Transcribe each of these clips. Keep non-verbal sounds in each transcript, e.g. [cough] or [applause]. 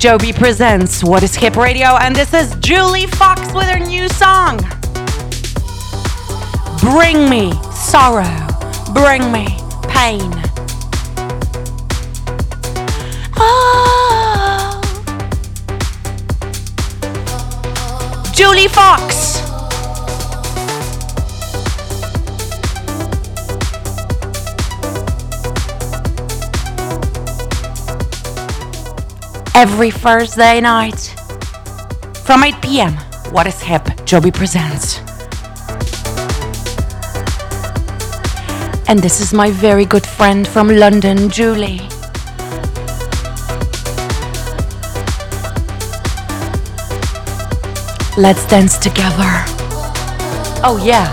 Jobee presents What is Hip Radio, and this is Julie Fox with her new song. Bring me sorrow, bring me pain. Oh. Julie Fox. Every Thursday night from 8 p.m. What is Hip? Jobee presents. And this is my very good friend from London, Julie. Let's dance together. Oh, yeah.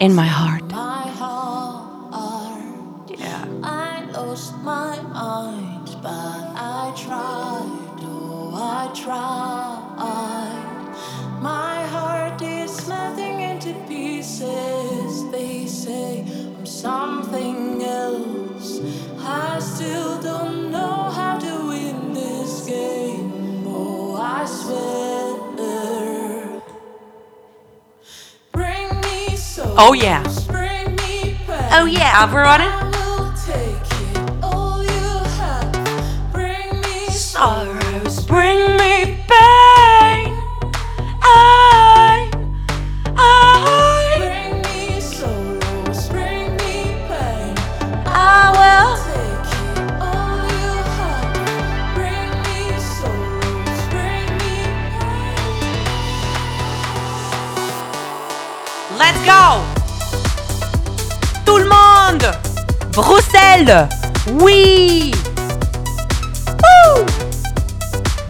In my heart. Oh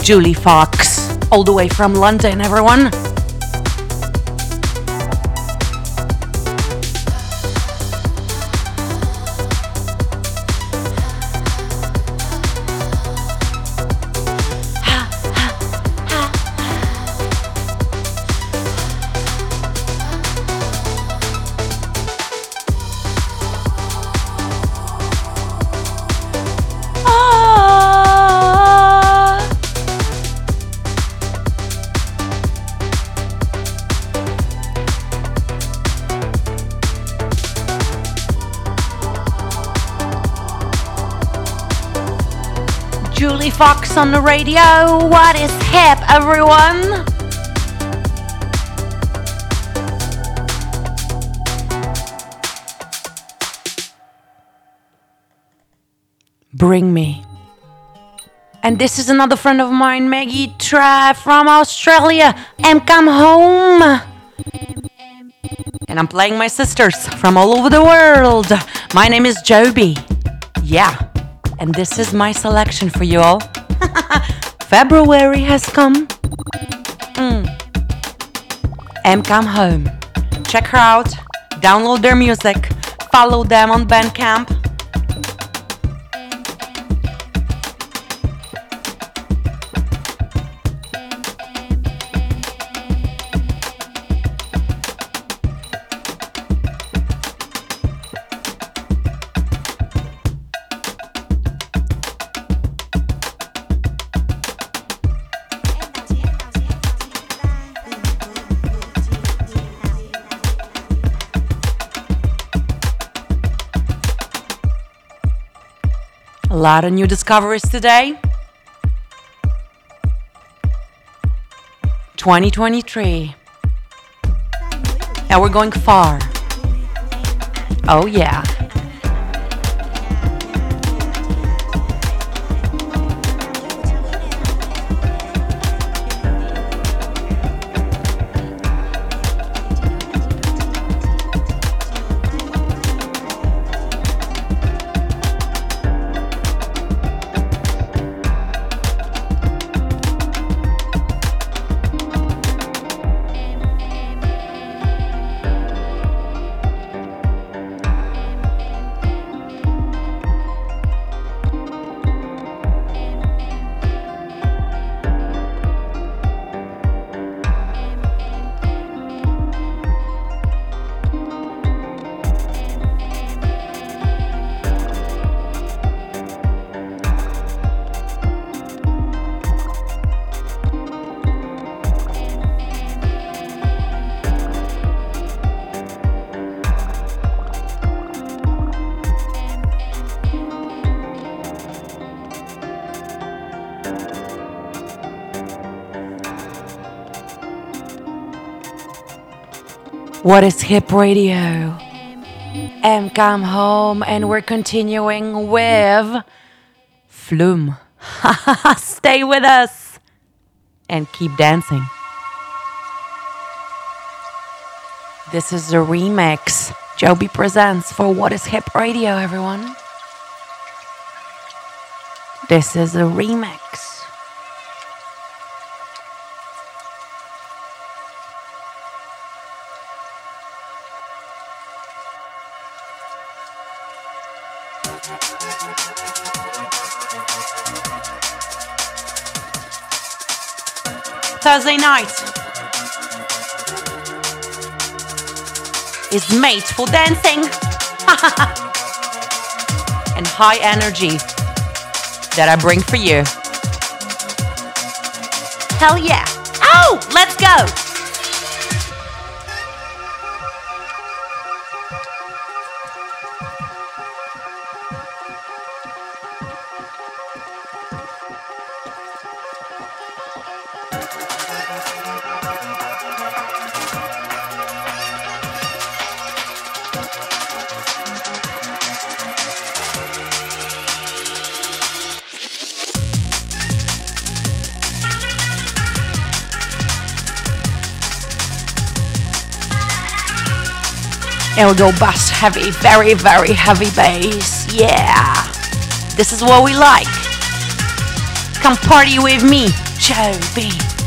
Julie Fox, all the way from London, everyone. Julie Fox on the radio. What is hip, everyone? Bring me. And this is another friend of mine, Maggie Tra from Australia. And come home. And I'm playing my sisters from all over the world. My name is Jobee. Yeah. And this is my selection for you all. [laughs] February has come. Mm. And come home. Check her out. Download their music. Follow them on Bandcamp. Lot of new discoveries today. 2023. And we're going far. Oh, yeah. What is Hip Radio? M come home and we're continuing with Flume. [laughs] Stay with us and keep dancing. This is the remix Jobee presents for What is Hip Radio, everyone. This is a remix. Thursday night is made for dancing [laughs] and high energy that I bring for you. Hell yeah! Oh, let's go! We go bass heavy, very, very heavy bass. Yeah. This is what we like. Come party with me, Joe B.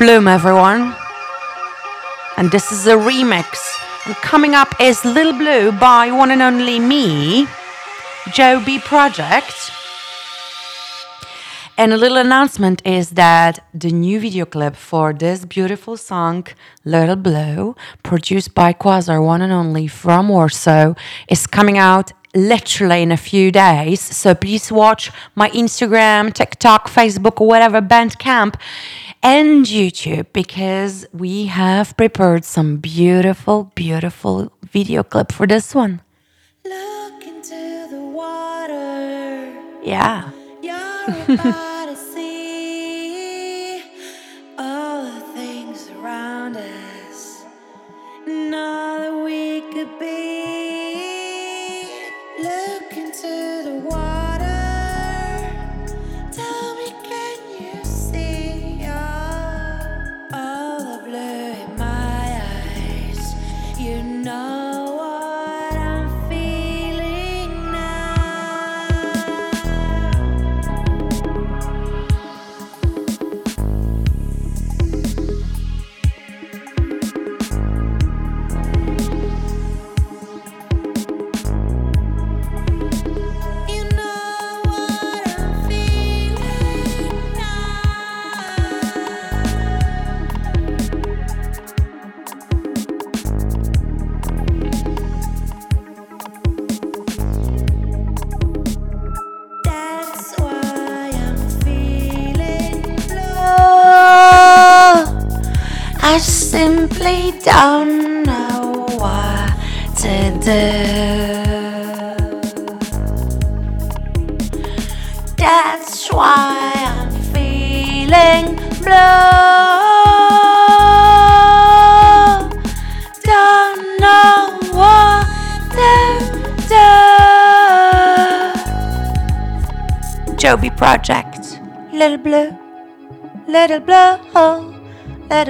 Flume, everyone. And this is a remix. And coming up is Little Blue by one and only me, Jobee Project. And a little announcement is that the new video clip for this beautiful song, Little Blue, produced by Quasar, one and only from Warsaw, is coming out literally in a few days. So please watch my Instagram, TikTok, Facebook, whatever, Bandcamp, and YouTube because we have prepared some beautiful, beautiful video clip for this one. Look into the water. Yeah. You're [laughs] about to see all the things around us and that we could be.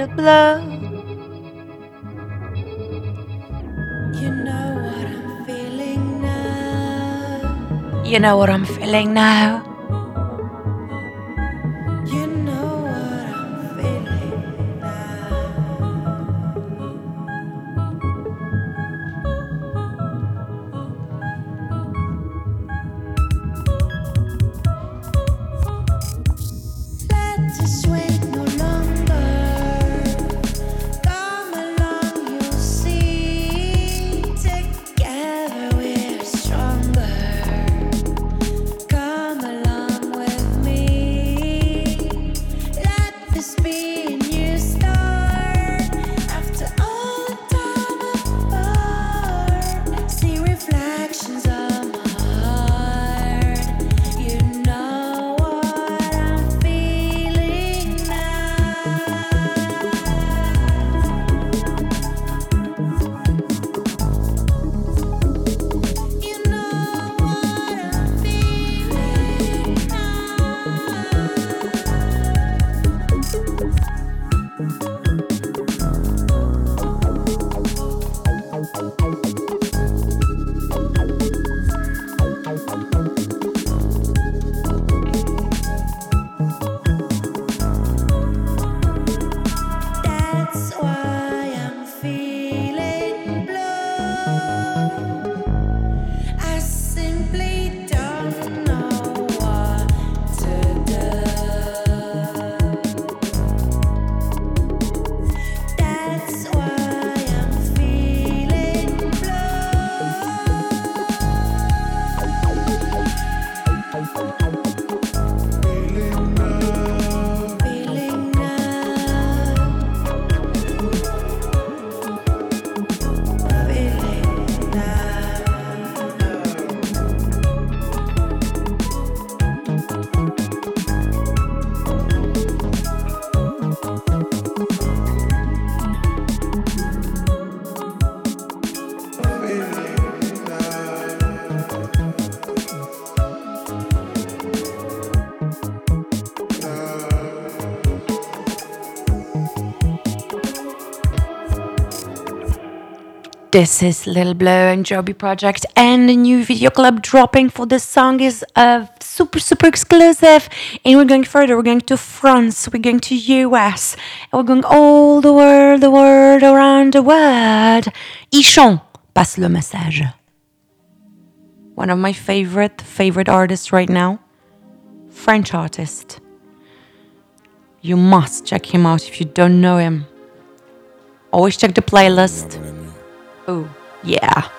Little blue. You know what I'm feeling now. You know what I'm feeling now. This is Lil Blue and Jobee Project, and the new video club dropping for this song is uh, super super exclusive. And we're going further. We're going to France. We're going to US. And we're going all the world, the world around the world. Ichon passe le message. One of my favorite favorite artists right now, French artist. You must check him out if you don't know him. Always check the playlist. Oh, yeah.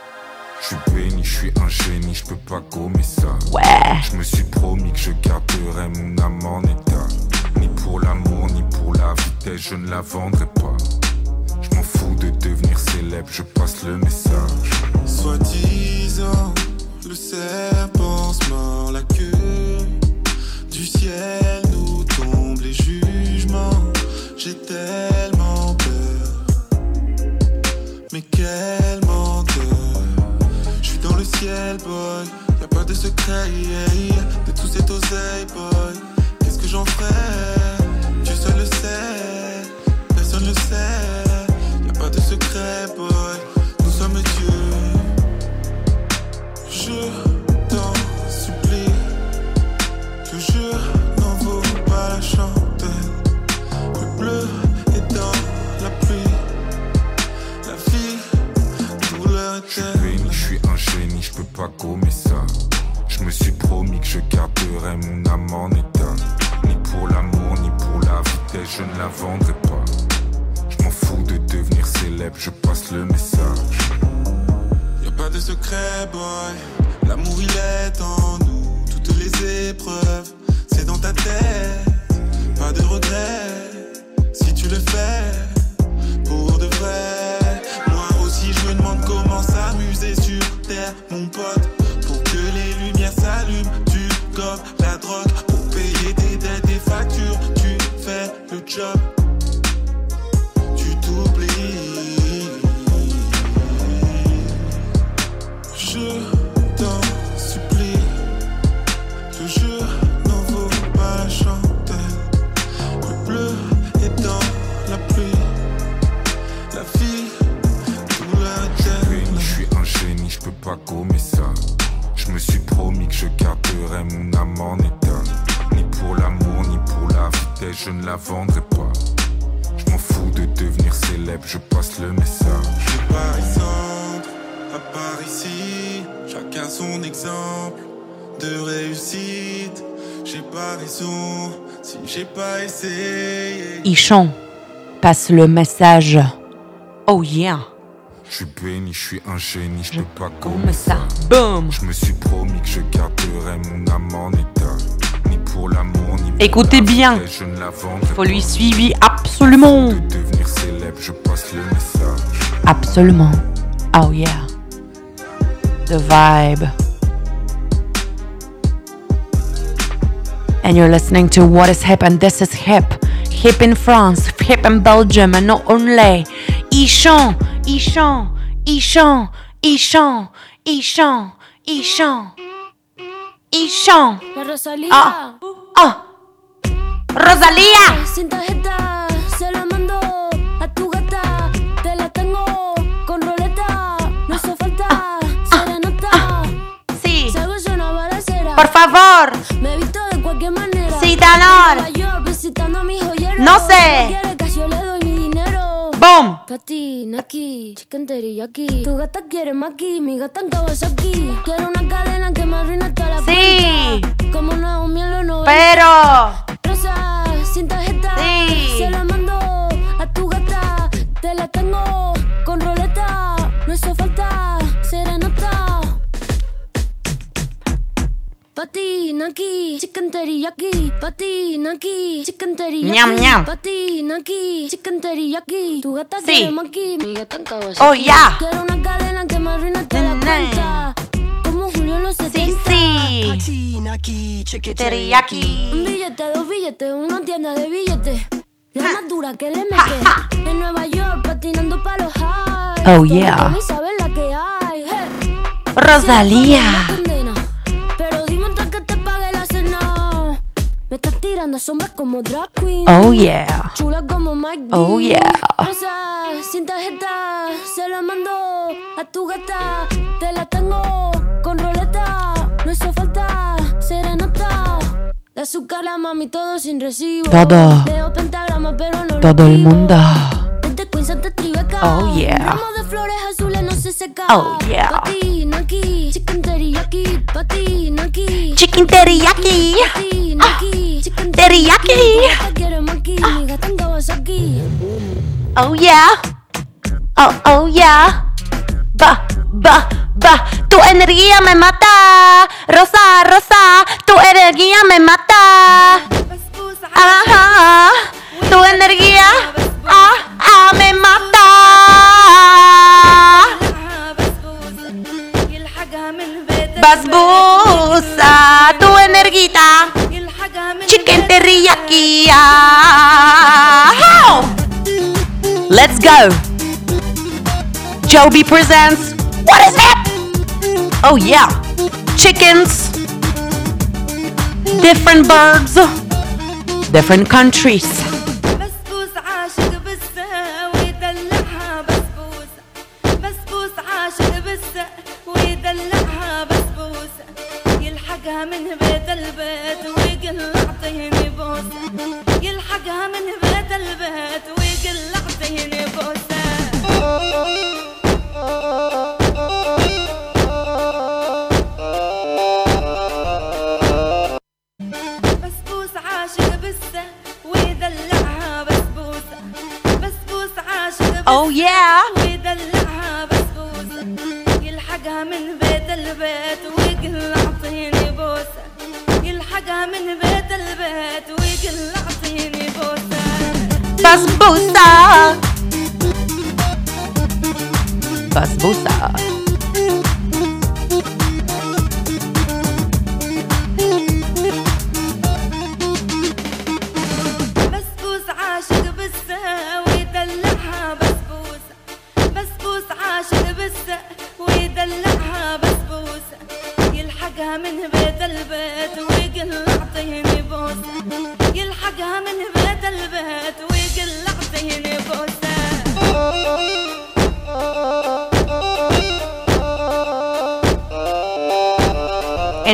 Je suis béni, je suis un génie, je peux pas gommer ça. Ouais. Je me suis promis que je garderai mon âme en état. Ni pour l'amour, ni pour la vitesse, je ne la vendrai pas. Je m'en fous de devenir célèbre, je passe le message. Soi-disant, le serpent se mord la queue. Du ciel nous tombent les jugements. J'ai Je suis dans le ciel, boy. Y a pas de secret. De tout cet oseille, boy. Qu'est-ce que j'en fais? Dieu seul le sait. Personne le sait. Y a pas de secret, boy. Je suis béni, je suis un génie, je peux pas gommer ça. Je me suis promis que je garderai mon âme en état. Ni pour l'amour, ni pour la vitesse, je ne la vendrai pas. Je m'en fous de devenir célèbre, je passe le message. Y a pas de secret, boy. L'amour il est en nous. Toutes les épreuves, c'est dans ta tête. Pas de regret si tu le fais pour de mon pote. Pour que les lumières s'allument, tu gobes la drogue. Pour payer tes dettes et factures, tu fais le job. Vendrai pas. Je m'en fous de devenir célèbre, je passe le message. C'est pas Alexandre, à part ici. Chacun son exemple de réussite. J'ai pas raison si j'ai pas essayé. Ichon, passe le message. Oh yeah. Je suis béni, je suis un génie, je peux pas Comme gommer ça. ça. Boom. Je me suis promis que je garderai mon âme en état. Pour l'amour, Écoutez bien. vitesse, je ne la Faut lui suivre absolument. De devenir célèbre, je passe le message. Absolument. Oh yeah. The vibe. And you're listening to What is Hip, and this is hip. Hip in France, hip in Belgium, and not only. Ichon, Ichon, Ichon, Ichon, Ichon, Ichon, Ichon. La Rosalía. Ah. Oh, Rosalía. Sin tarjeta, se la mando a tu gata. Te la tengo con roleta. No hizo falta serenata. Sí, Salgo yo una balacera. por favor. Me he visto de cualquier manera. Joyeros. No sé. Boom. Pati, Naki, chicken teriyaki. Tu gata quiere maki, mi gata en Kawasaki. Quiero una cadena que me arruine toda la Sí. Como Naomi en los 90. Pero. Rosa, sin tarjeta. Sí. Se la mando a tu gata. Te la tengo con roleta. Pati, Naki, chicken teriyaki. Pati, Naki, chicken teriyaki. Ñam, ñam. Pati, Naki, chicken teriyaki. Tu gata Sí. quiere maki, mi gata en Kawasaki. Oh, yeah. Quiero una cadena que me arruine toda la cuenta. Como Julio en los Sí, 70. sí. Teriyaki. Un billete, dos billetes, una tienda de billetes. La más dura que le mete. En Nueva York patinando pa' los highs. Oh, yeah. Ni saben la que hay. Hey. Rosalía. Me estás tirando sombras como drag queen. Oh yeah. Chula como Mike. Oh, yeah. Rosa, sin tarjeta, se la mando a tu gata. Te la tengo con roleta. No hizo falta serenata. De azúcar la mami, todo sin recibo. Todo. Leo pentagrama, pero no lo Todo el mundo. Oh, yeah. Flores azules no se. Oh, yeah. Chicken teriyaki. Chicken teriyaki. Aquí, chicken teriyaki. Kawasaki. Oh yeah. Oh, oh yeah. Ba, ba, ba. Tu energía me mata. Rosa, rosa. Tu energía me mata. Ajá. Tu energía. Ah, ah, me mata. Basbusa. Tu energía. Chicken teriyaki. Ah. Let's go. Jobee presents What is it? Oh yeah. Chickens. Different birds. Different countries. من بيت البيت ويقول أعطيني بوسة يلحقها من بيت البيت ويقول أعطيني بوسة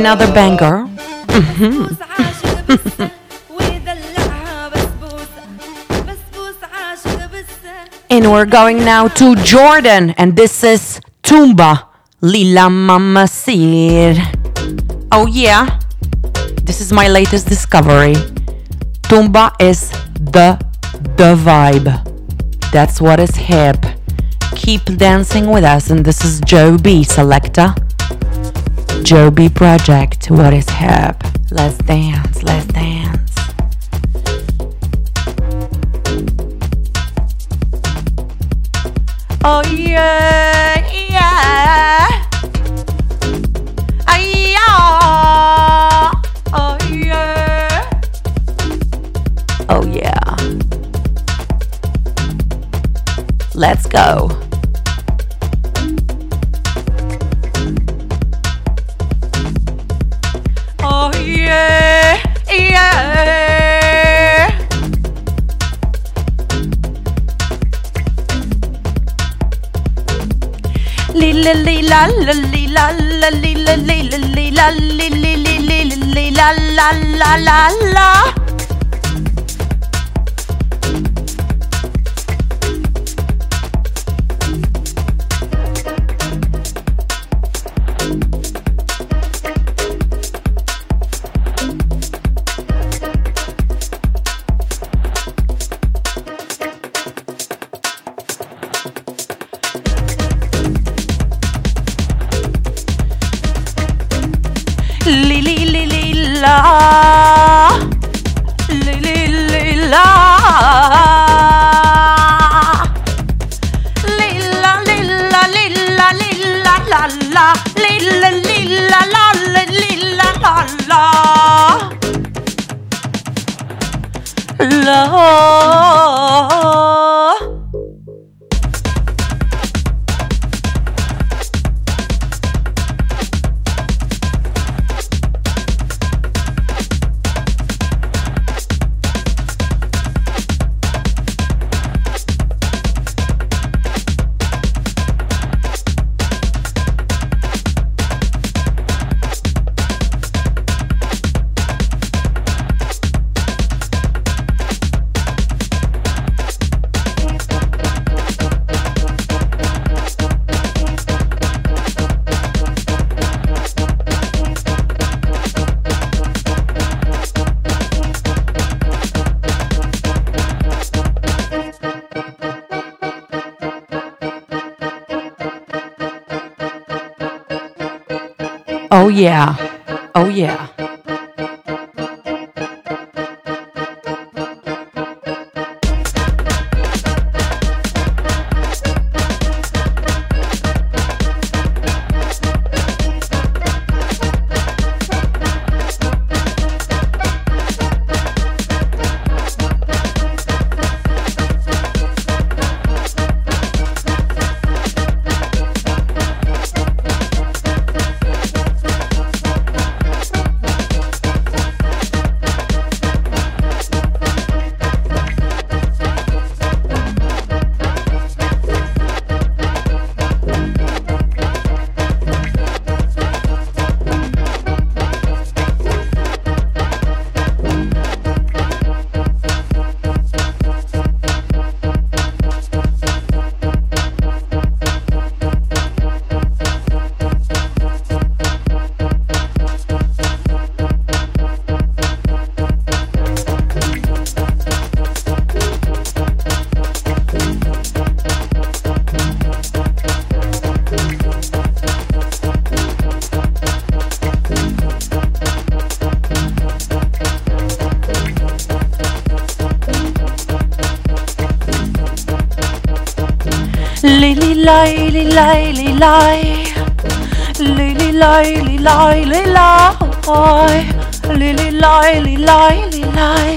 another banger. Mm-hmm. and we're going now to Jordan, and this is Tumba Lila Mama Sir. Oh, yeah, this is my latest discovery. Tumba is the the vibe. That's what is hip. Keep dancing with us, and this is Jobee. Selector. Jobee. Project. What is hip? Let's dance. Let's dance. Oh yeah, yeah. Ah, yeah. Oh yeah. Oh yeah. Let's go. La la la la la yeah. Oh yeah. li lay li lay li li lay li lay li lay li li lay li lay li lay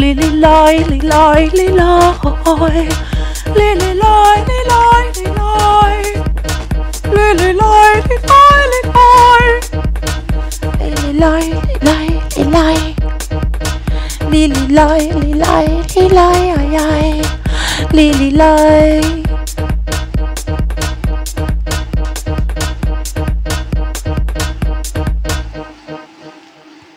li li lay li lay li lay li li lay li lay li lay li li lay li lay li lay li li lay li lay li lay li li lay li lay li lay ai ai li li lay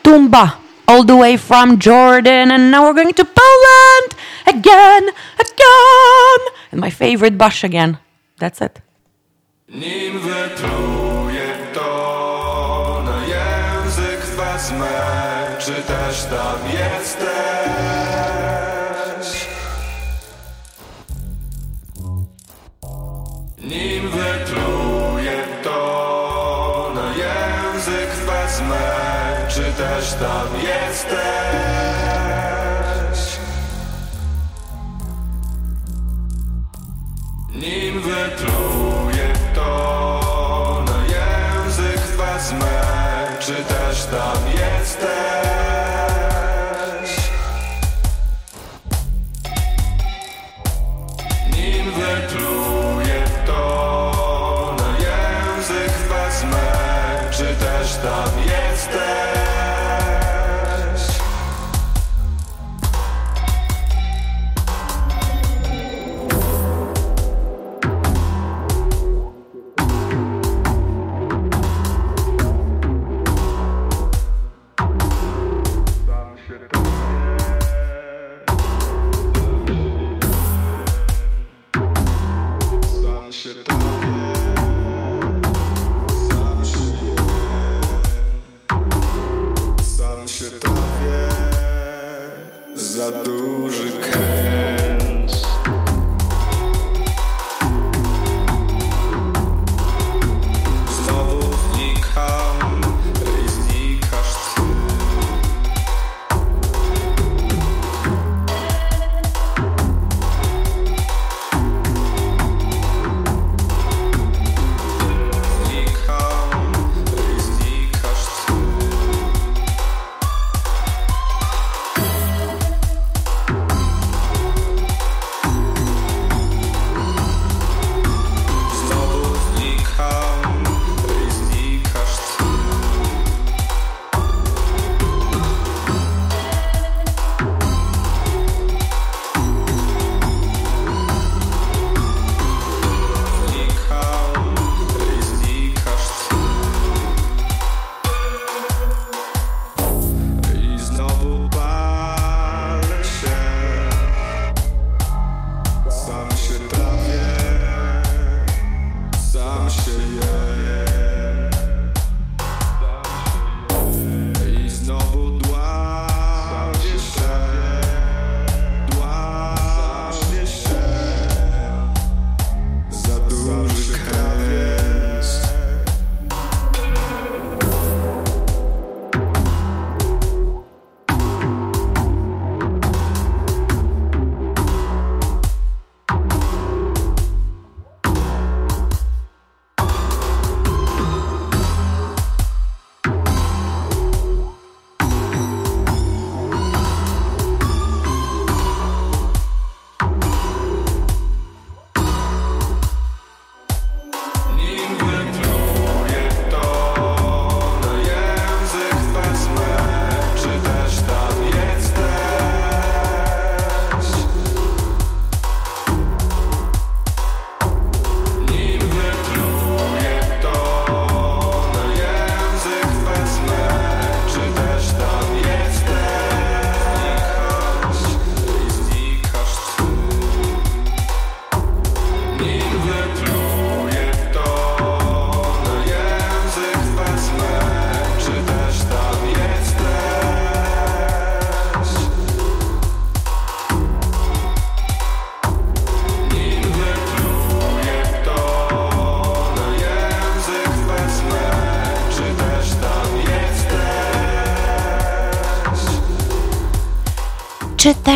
Tumba, all the way from Jordan, and now we're going to Poland again, again. And my favorite Bush again. That's it. Nim to na język wezmę, czy też tam też tam jesteś. Nim wypluję to na język wezmę Czy też tam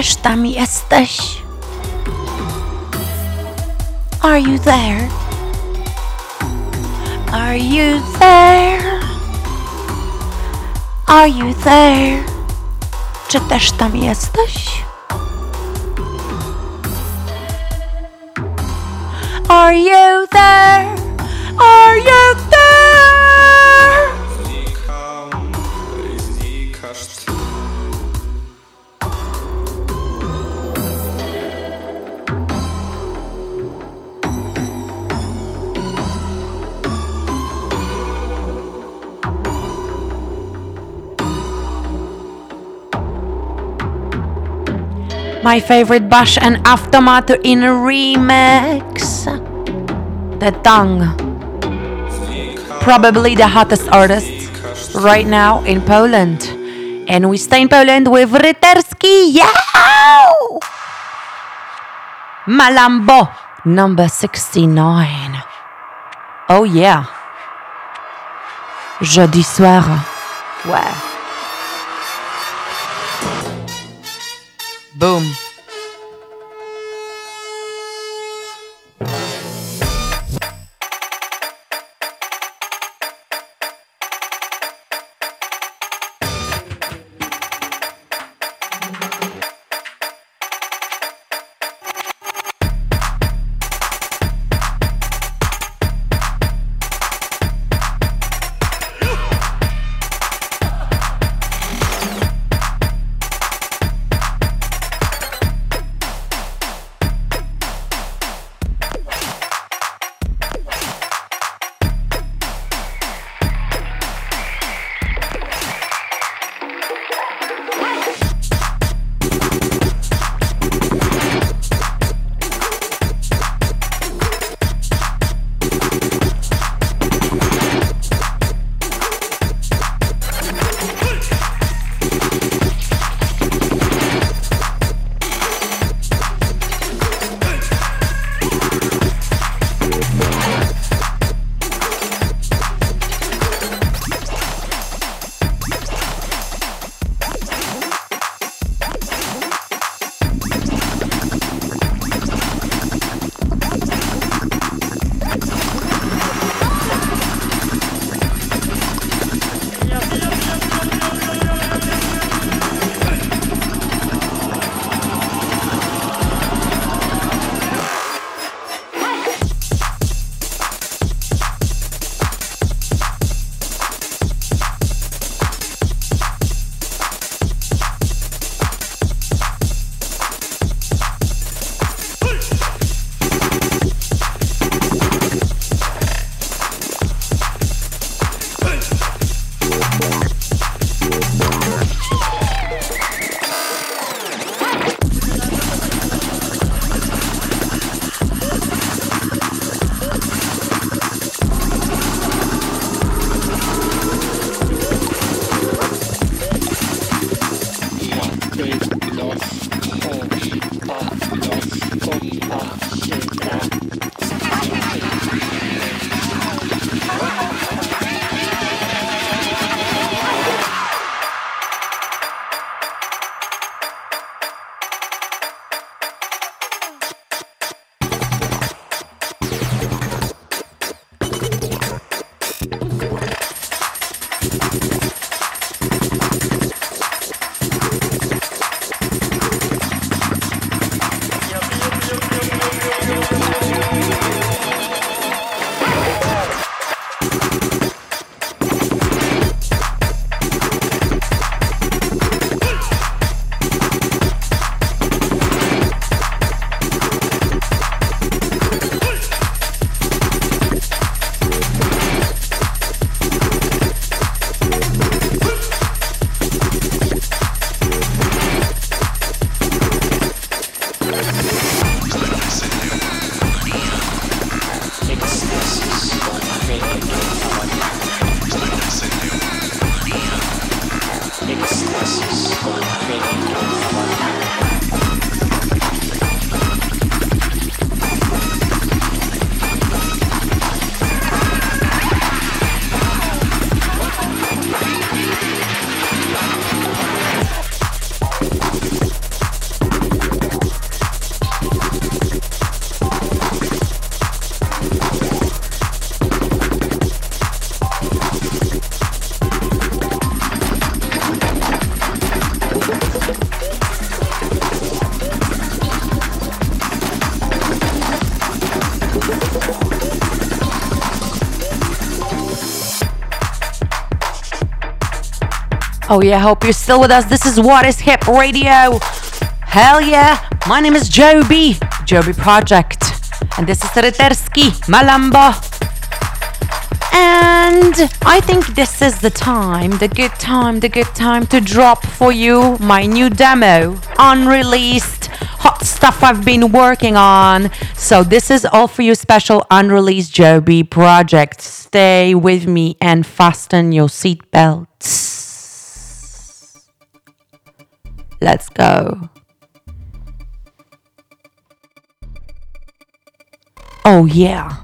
też tam jesteś? Are you there? Are you there? Are you there? Czy też tam jesteś? My favorite Bash and Aftermath in a remix. The Tongue. Probably the hottest artist right now in Poland. And we stay in Poland with Ryterski. Yeah! Malambo, number 69. Oh yeah. Jeudi soir. Ouais. Boom. Oh yeah, hope you're still with us. This is What is Hip Radio. Hell yeah. My name is Jobee, Jobee Project. And this is Ryterski, Malambo. And I think this is the time, the good time, the good time to drop for you my new demo, unreleased hot stuff I've been working on. So this is all for you special unreleased Jobee project. Stay with me and fasten your seatbelts. Let's go. Oh yeah.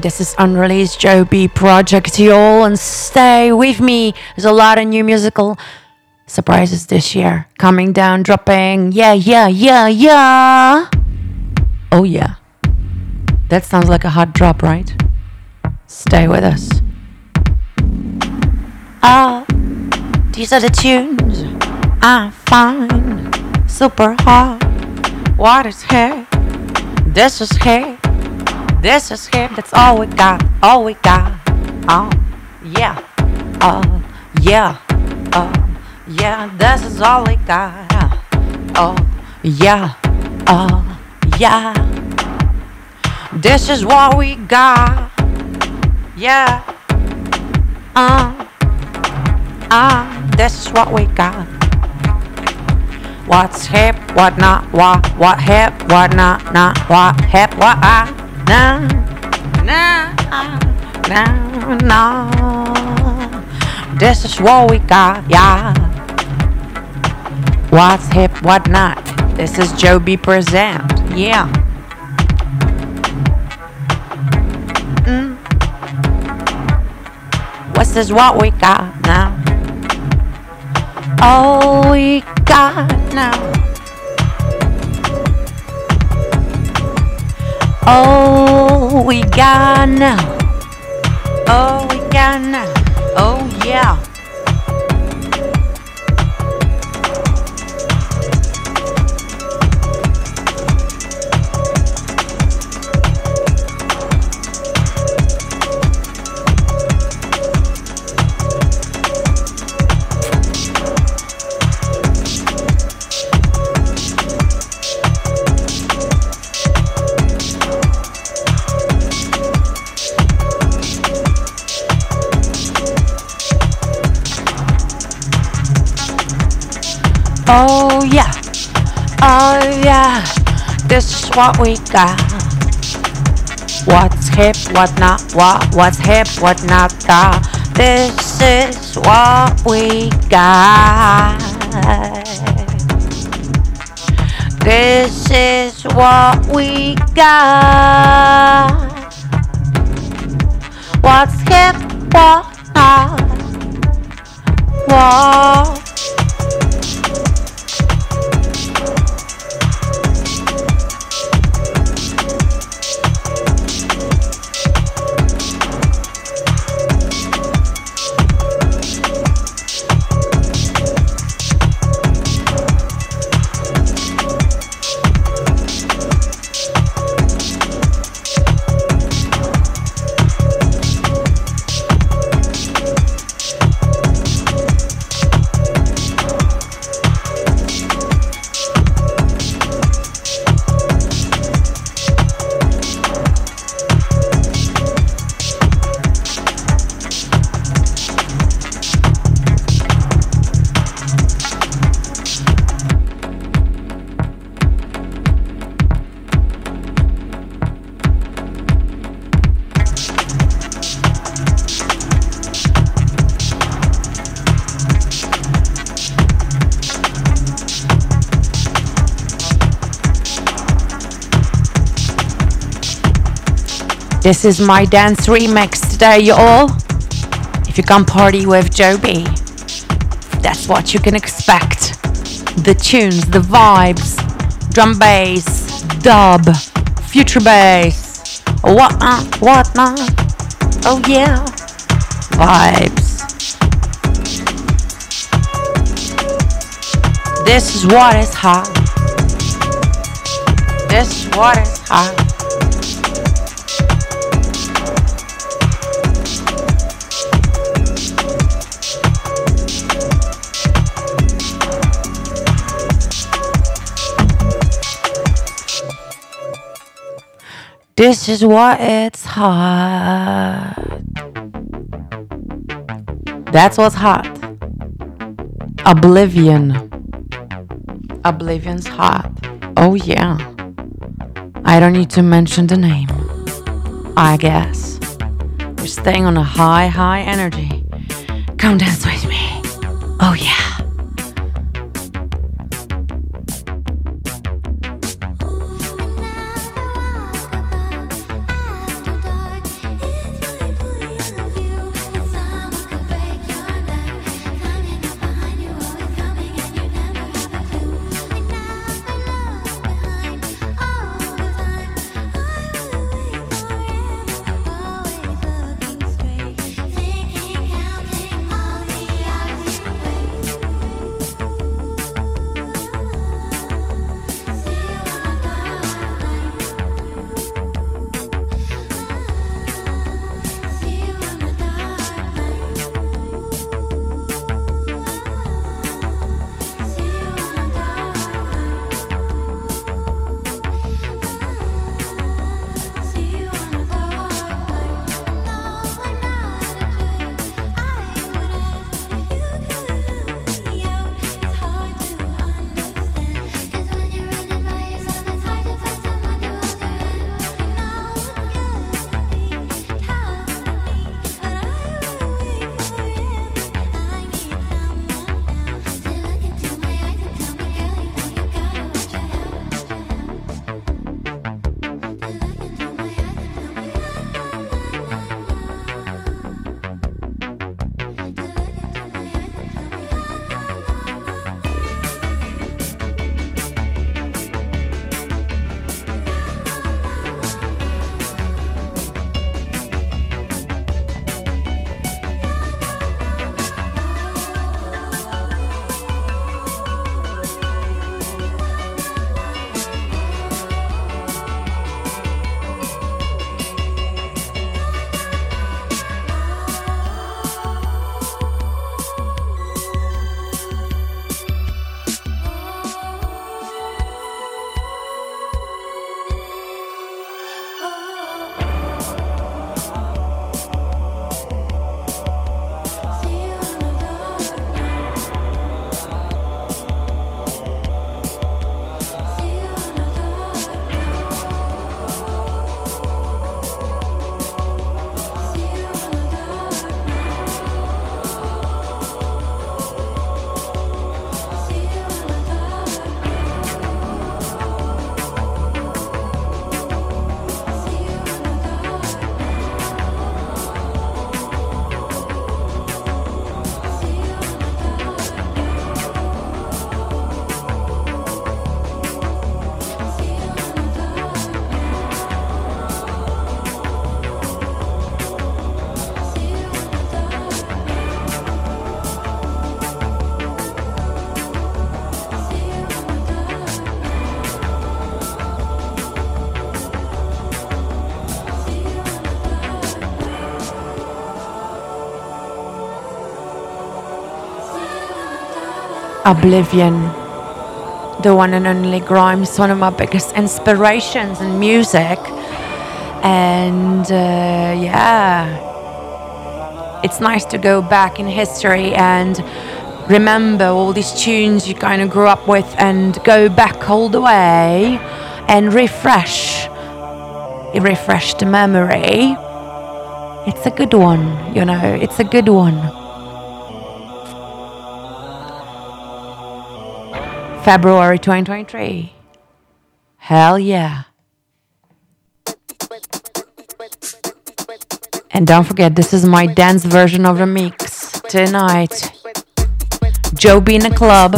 This is unreleased Jobee project, y'all. And stay with me. There's a lot of new musical surprises this year coming down, dropping. Yeah, yeah, yeah, yeah. Oh, yeah. That sounds like a hot drop, right? Stay with us. Ah, these are the tunes I find super hot. What is here? This is here. This is here. That's all we got. All we got. Oh, yeah. Oh, yeah. Oh, yeah. This is all we got. Oh, yeah. Oh, yeah. This is what we got. Yeah. Uh. Uh. This is what we got. What's hip, what not, what, what hip, what not, not, what hip, what ah, This is what we got, yeah. What's hip, what not? This is Jobee present, yeah. Mm. This what we got now? All we got now. All we got now. All we got now. Oh yeah. Oh yeah, oh yeah, this is what we got. What's hip, what not, what, what's hip, what not, got. This is what we got. This is what we got. What's hip, what not, what. This is my dance remix today, y'all. If you come party with Jobee, that's what you can expect. The tunes, the vibes, drum bass, dub, future bass, what not, what not. Oh yeah, vibes. This is what is hot. This is what is hot. This is what it's hot. That's what's hot. Oblivion. Oblivion's hot. Oh, yeah. I don't need to mention the name. I guess. We're staying on a high, high energy. Come dance with me. Oh, yeah. Oblivion. The one and only Grimes, one of my biggest inspirations in music. And uh, yeah, it's nice to go back in history and remember all these tunes you kind of grew up with and go back all the way and refresh refresh the memory it's a good one you know it's a good one february 2023 hell yeah and don't forget this is my dance version of the mix tonight Jobee in the club.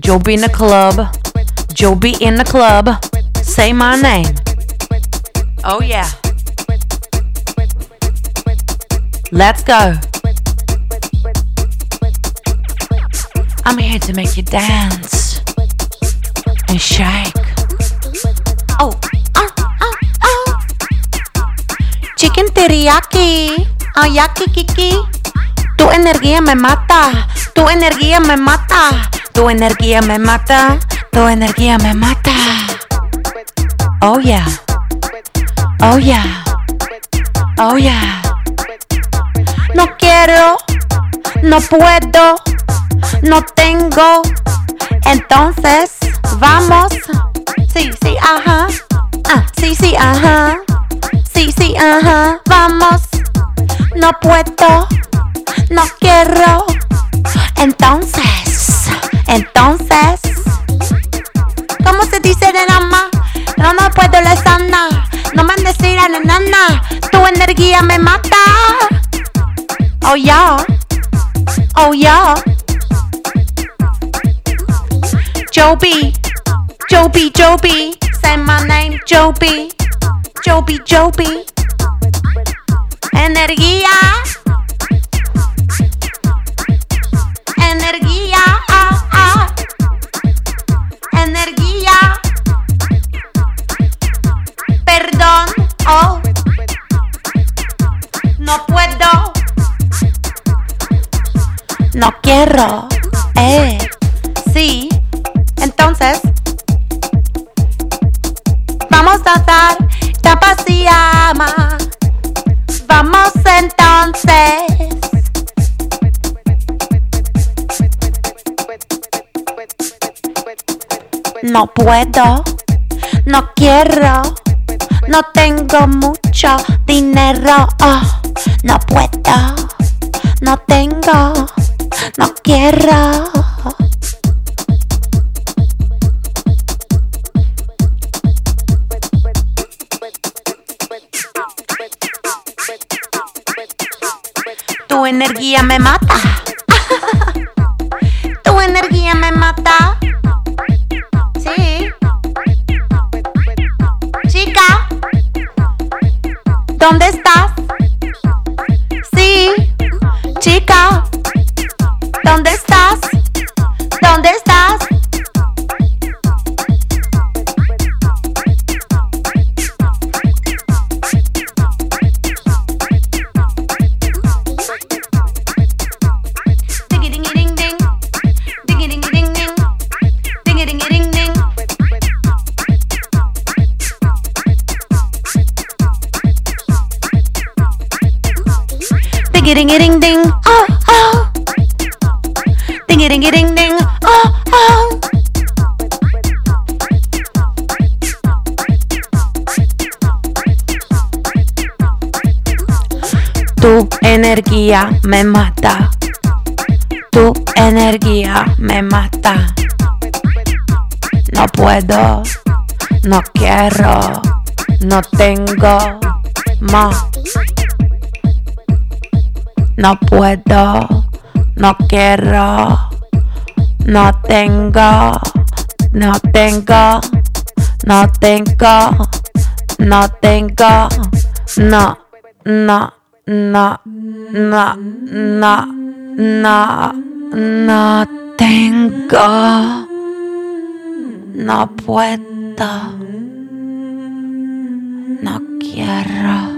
Jobee in the club. Jobee in the club. Say my name. Oh yeah. Let's go. I'm here to make you dance and shake. Oh, oh, oh, oh. Chicken teriyaki. Oh, yaki kiki. Tu energía me mata. Tu energía me mata. Tu energía me mata. Tu energía me mata. Oh yeah. Oh yeah. Oh yeah. No quiero. No puedo. No tengo. Entonces, vamos. Sí, sí, ajá. Ah, sí, sí, ajá. Sí, sí, ajá. Vamos. No puedo no quiero. Entonces, entonces, ¿cómo se dice de nada No, no puedo la sana. No me decir a la nana. Tu energía me mata. Oh, yeah. Oh, yeah. Joe B. Joe Say my name, Joe B. Joe Energía. Energía. Ah, ah. Energía. Perdón. Oh. No puedo. No quiero. Eh. Sí. Vamos a dar tapas y ama. Vamos entonces. No puedo, no quiero, no tengo mucho dinero. Oh, no puedo, no tengo, no quiero. Energía me mata. [laughs] tu energía me mata. Sí. Chica. ¿Dónde estás? Me mata. Tu energía me mata. No puedo, no quiero, no tengo más. No puedo, no quiero, no tengo, no tengo, no tengo, no tengo, no, no, no, no, no, no, no tengo, no puedo, no quiero.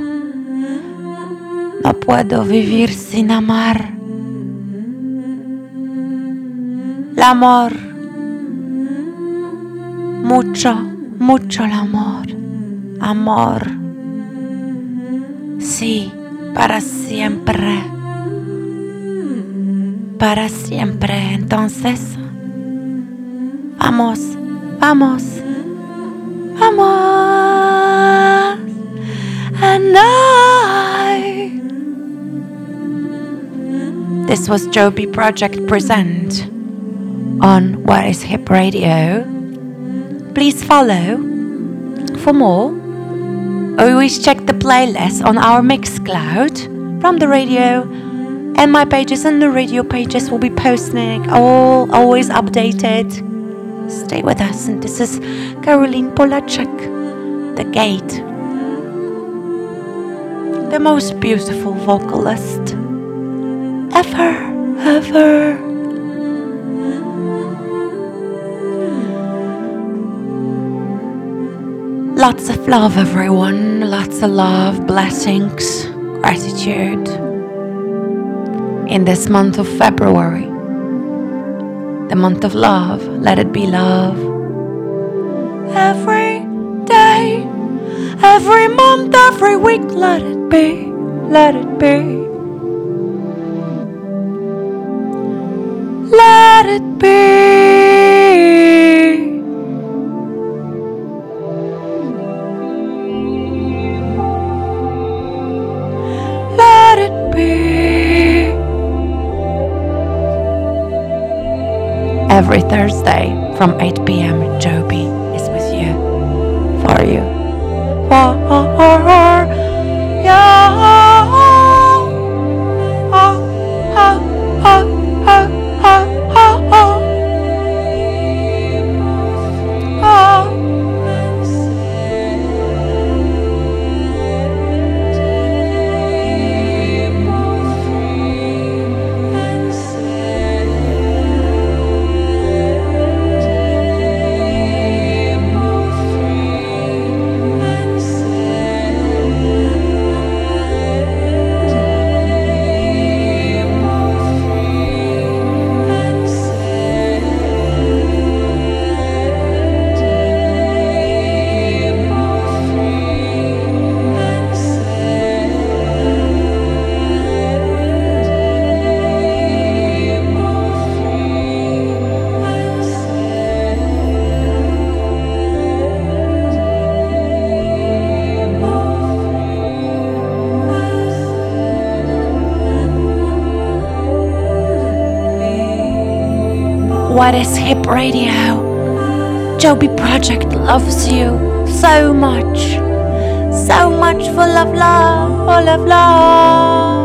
No puedo vivir sin amar. el amor. Mucho, mucho el amor. Amor. Sí, para siempre. Para siempre. Entonces, vamos, vamos, vamos. And I. This was Jobee Project Present on What is Hip Radio. Please follow for more. Always check the playlist on our Mixcloud from the radio, and my pages and the radio pages will be posting all always updated. Stay with us, and this is Caroline Polachek, The Gate, the most beautiful vocalist ever, ever. Lots of love, everyone. Lots of love, blessings, gratitude. In this month of February, the month of love, let it be love. Every day, every month, every week, let it be, let it be. Let it be. Every Thursday from 8 p.m., is Hip Radio? Jobee Project loves you so much. So much full of love, full of love.